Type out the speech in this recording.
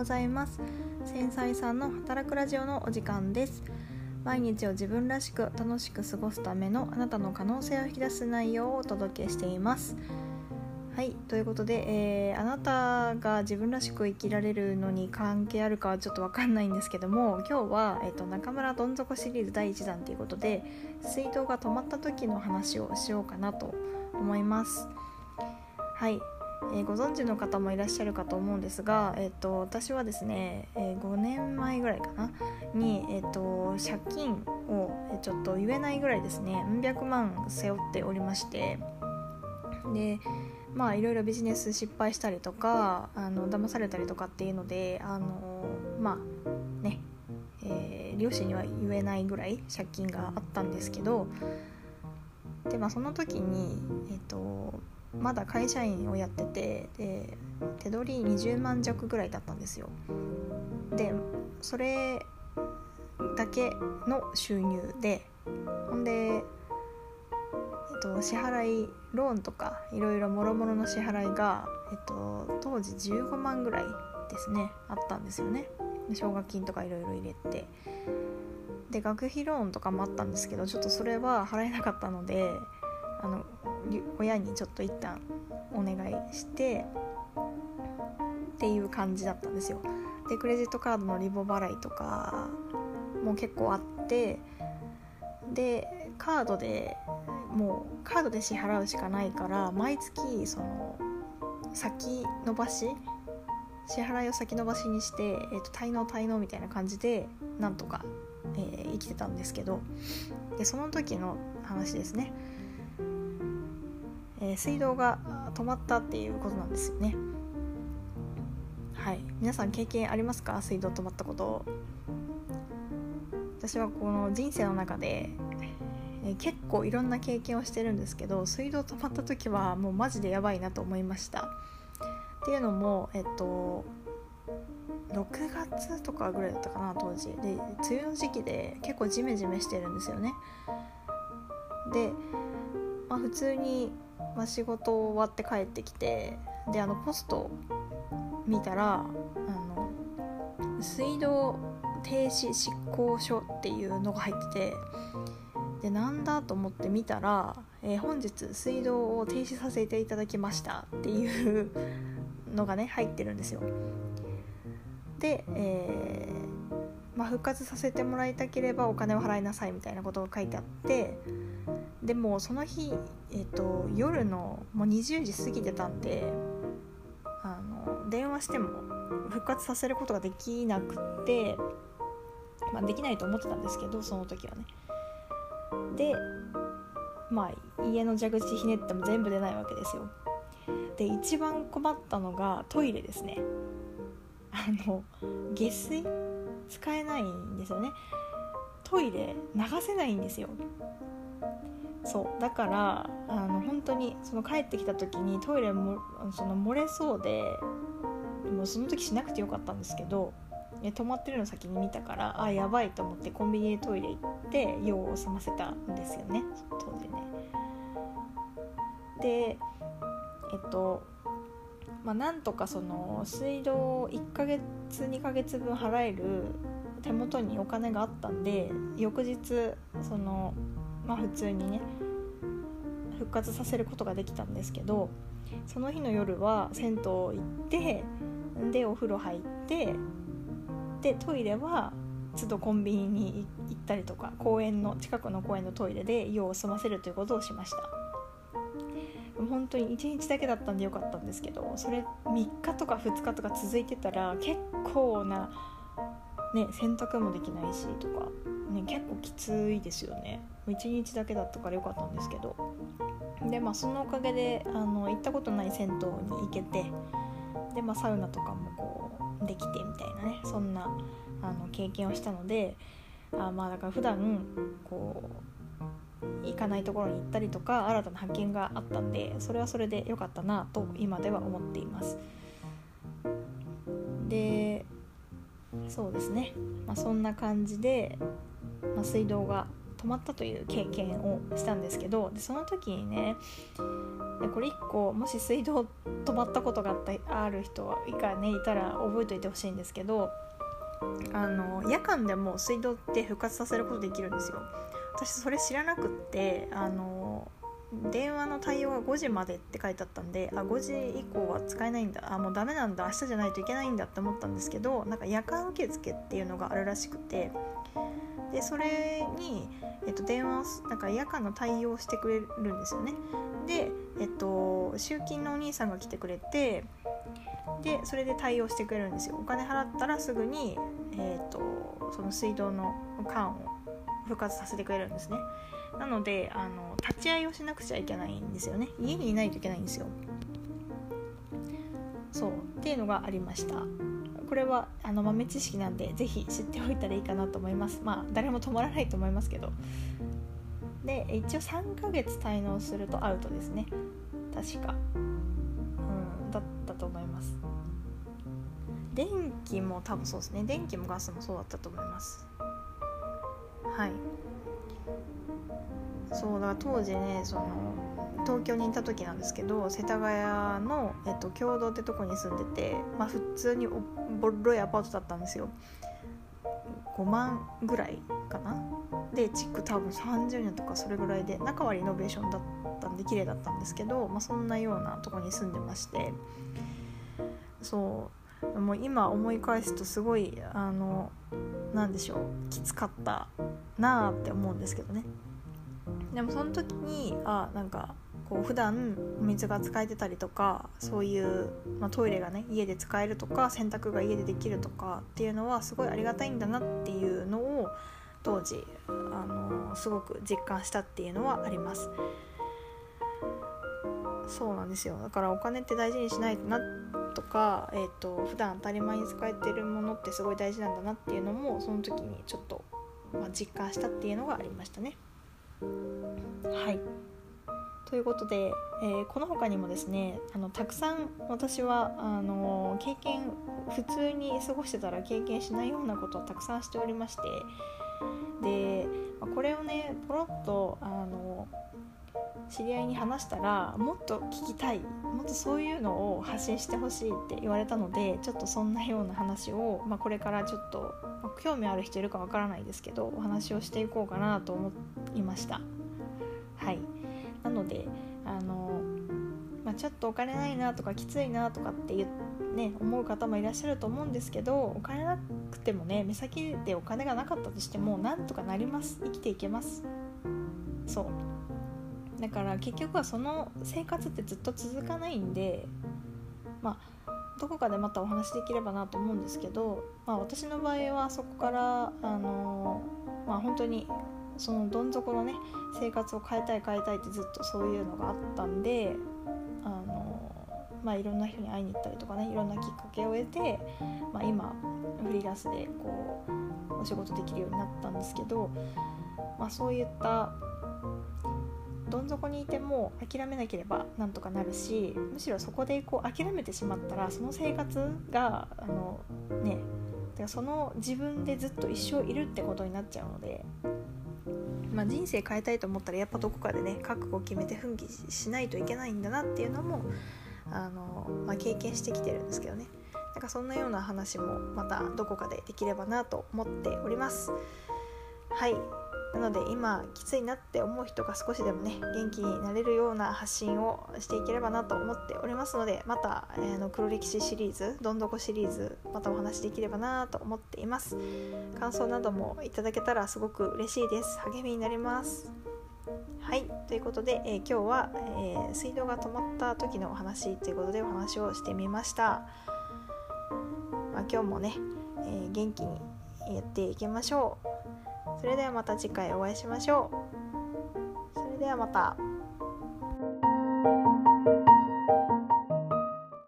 ございます。繊細さんの働くラジオのお時間です。毎日を自分らしく楽しく過ごすためのあなたの可能性を引き出す内容をお届けしています。はいということで、えー、あなたが自分らしく生きられるのに関係あるかはちょっと分かんないんですけども今日は、えーと、中村どん底シリーズ第1弾ということで水道が止まった時の話をしようかなと思います。はいえー、ご存知の方もいらっしゃるかと思うんですが、えーと、私はですね、えー、5年前ぐらいかなに、えーと、借金をちょっと言えないぐらいですねうん百万背負っておりましてでまあいろいろビジネス失敗したりとかあの騙されたりとかっていうのであのまあね、えー、両親には言えないぐらい借金があったんですけどでまあその時にえっ、ー、とまだ会社員をやっててで手取り20万弱ぐらいだったんですよ。でそれだけの収入でほんで、えっと、支払いローンとかいろいろもろもろの支払いが、えっと、当時15万ぐらいですねあったんですよね。奨学金とかいろいろ入れて。で学費ローンとかもあったんですけどちょっとそれは払えなかったのであの親にちょっと一旦お願いしてっていう感じだったんですよ。でクレジットカードのリボ払いとかも結構あってでカードでもうカードで支払うしかないから毎月その先延ばし支払いを先延ばしにして、えーと、滞納滞納みたいな感じでなんとか、えー、生きてたんですけど。でその時の話ですね。えー、水道が止まったっていうことなんですよね。はい。皆さん経験ありますか？水道止まったこと。私はこの人生の中で、えー、結構いろんな経験をしてるんですけど水道止まった時はもうマジでやばいなと思いました。っていうのもえっと6月とかぐらいだったかな当時。で梅雨の時期で結構ジメジメしてるんですよね。で、まあ、普通にまあ、仕事終わって帰ってきてであのポスト見たらあの水道停止執行書っていうのが入っててでなんだと思って見たら、えー、本日水道を停止させていただきましたっていうのがね入ってるんですよ。で、えー、まあ、復活させてもらいたければお金を払いなさいみたいなことが書いてあってでもその日、えーと、夜のもう20時過ぎてたんであの電話しても復活させることができなくて、まあ、できないと思ってたんですけどその時はね。でまあ家の蛇口ひねっても全部出ないわけですよ。で一番困ったのがトイレですね。あの下水？使えないんですよね。トイレ流せないんですよ。そうだからあの本当にその帰ってきた時にトイレもその漏れそうでもうその時しなくてよかったんですけど止まってるの先に見たからあやばいと思ってコンビニでトイレ行って用を済ませたんですよね当時ね。でえっとまあ、なんとかその水道を1ヶ月2ヶ月分払える手元にお金があったんで翌日そのまあ普通にね復活させることができたんですけどその日の夜は銭湯行ってでお風呂入ってでトイレは都度コンビニに行ったりとか公園の近くの公園のトイレで用を済ませるということをしました。本当に1日だけだったんでよかったんですけどそれ3日とか2日とか続いてたら結構なね洗濯もできないしとかね結構きついですよね。1日だけだったからよかったんですけど。でまあそのおかげであの行ったことない銭湯に行けてでまあサウナとかもこうできてみたいなねそんなあの経験をしたのであまあだから普段こう行かないところに行ったりとか新たな発見があったんでそれはそれで良かったなと今では思っています。でそうですね、まあ、そんな感じで、まあ、水道が止まったという経験をしたんですけどでその時にねこれ1個もし水道止まったことがあったある人がねいたら覚えておいてほしいんですけどあの夜間でも水道って復活させることできるんですよ。私それ知らなくってあの電話の対応が5時までって書いてあったんであ5時以降は使えないんだあもうダメなんだ明日じゃないといけないんだって思ったんですけどなんか夜間受付っていうのがあるらしくてでそれに、えっと、電話をなんか夜間の対応してくれるんですよね。で、えっと、集金のお兄さんが来てくれてでそれで対応してくれるんですよ。お金払ったらすぐに、えっと、その水道の缶を復活させてくれるんですね。なのであの立ち会いをしなくちゃいけないんですよね。家にいないといけないんですよ。そう。っていうのがありました。これはあの豆知識なんで是非知っておいたらいいかなと思います。まあ誰も止まらないと思いますけど。で一応3ヶ月滞納するとアウトですね。確か。うんだったと思います。電気も多分そうですね。電気もガスもそうだったと思います。はい。そうだから当時ねその東京にいた時なんですけど世田谷の、えっと、共同ってとこに住んでて、まあ、普通にボロいアパートだったんですよ。5万ぐらいかな？で築多分30年とかそれぐらいで中はリノベーションだったんで綺麗だったんですけど、まあ、そんなようなとこに住んでまして。そう。もう今思い返すとすごいあの何でしょう。きつかったなあって思うんですけどね。でもその時にあなんかこう普段お水が使えてたりとかそういう、まあ、トイレがね家で使えるとか洗濯が家でできるとかっていうのはすごいありがたいんだなっていうのを当時あのすごく実感したっていうのはあります。そうなんですよ。だからお金って大事にしないとなとか、えーと、普段当たり前に使えてるものってすごい大事なんだなっていうのもその時にちょっと、まあ、実感したっていうのがありましたね。はい。ということで、えー、この他にもですねあのたくさん私はあの経験普通に過ごしてたら経験しないようなことはたくさんしておりましてでこれをねポロッとあの知り合いに話したらもっと聞きたいもっとそういうのを発信してほしいって言われたのでちょっとそんなような話を、まあ、これからちょっと、まあ、興味ある人いるかわからないですけどお話をしていこうかなと思いました。はい。なのであの、まあ、ちょっとお金ないなとかきついなとかって言ね、思う方もいらっしゃると思うんですけどお金なくてもね目先でお金がなかったとしてもなんとかなります。生きていけます。そう。だから結局はその生活ってずっと続かないんでまあどこかでまたお話できればなと思うんですけど、まあ、私の場合はそこからあのまあ本当にそのどん底のね生活を変えたい変えたいってずっとそういうのがあったんであの、まあ、いろんな人に会いに行ったりとかねいろんなきっかけを得て、まあ、今フリーランスでこうお仕事できるようになったんですけど、まあ、そういったどん底にいても諦めなければなんとかなるしむしろそこでこう諦めてしまったらその生活があのねだからその自分でずっと一生いるってことになっちゃうのでまあ、人生変えたいと思ったらやっぱどこかでね覚悟を決めて奮起しないといけないんだなっていうのもあの、まあ、経験してきてるんですけどね。なんかそんなような話もまたどこかでできればなと思っております。はい。なので今きついなって思う人が少しでもね元気になれるような発信をしていければなと思っておりますのでまた、えー、の黒歴史シリーズどんどこシリーズまたお話できればなと思っています。感想などもいただけたらすごく嬉しいです。励みになります。はい。ということで、えー、今日は、えー、水道が止まった時のお話ということでお話をしてみました、まあ、今日もね、え元気にやっていきましょう。それではまた次回お会いしましょうそれではまた。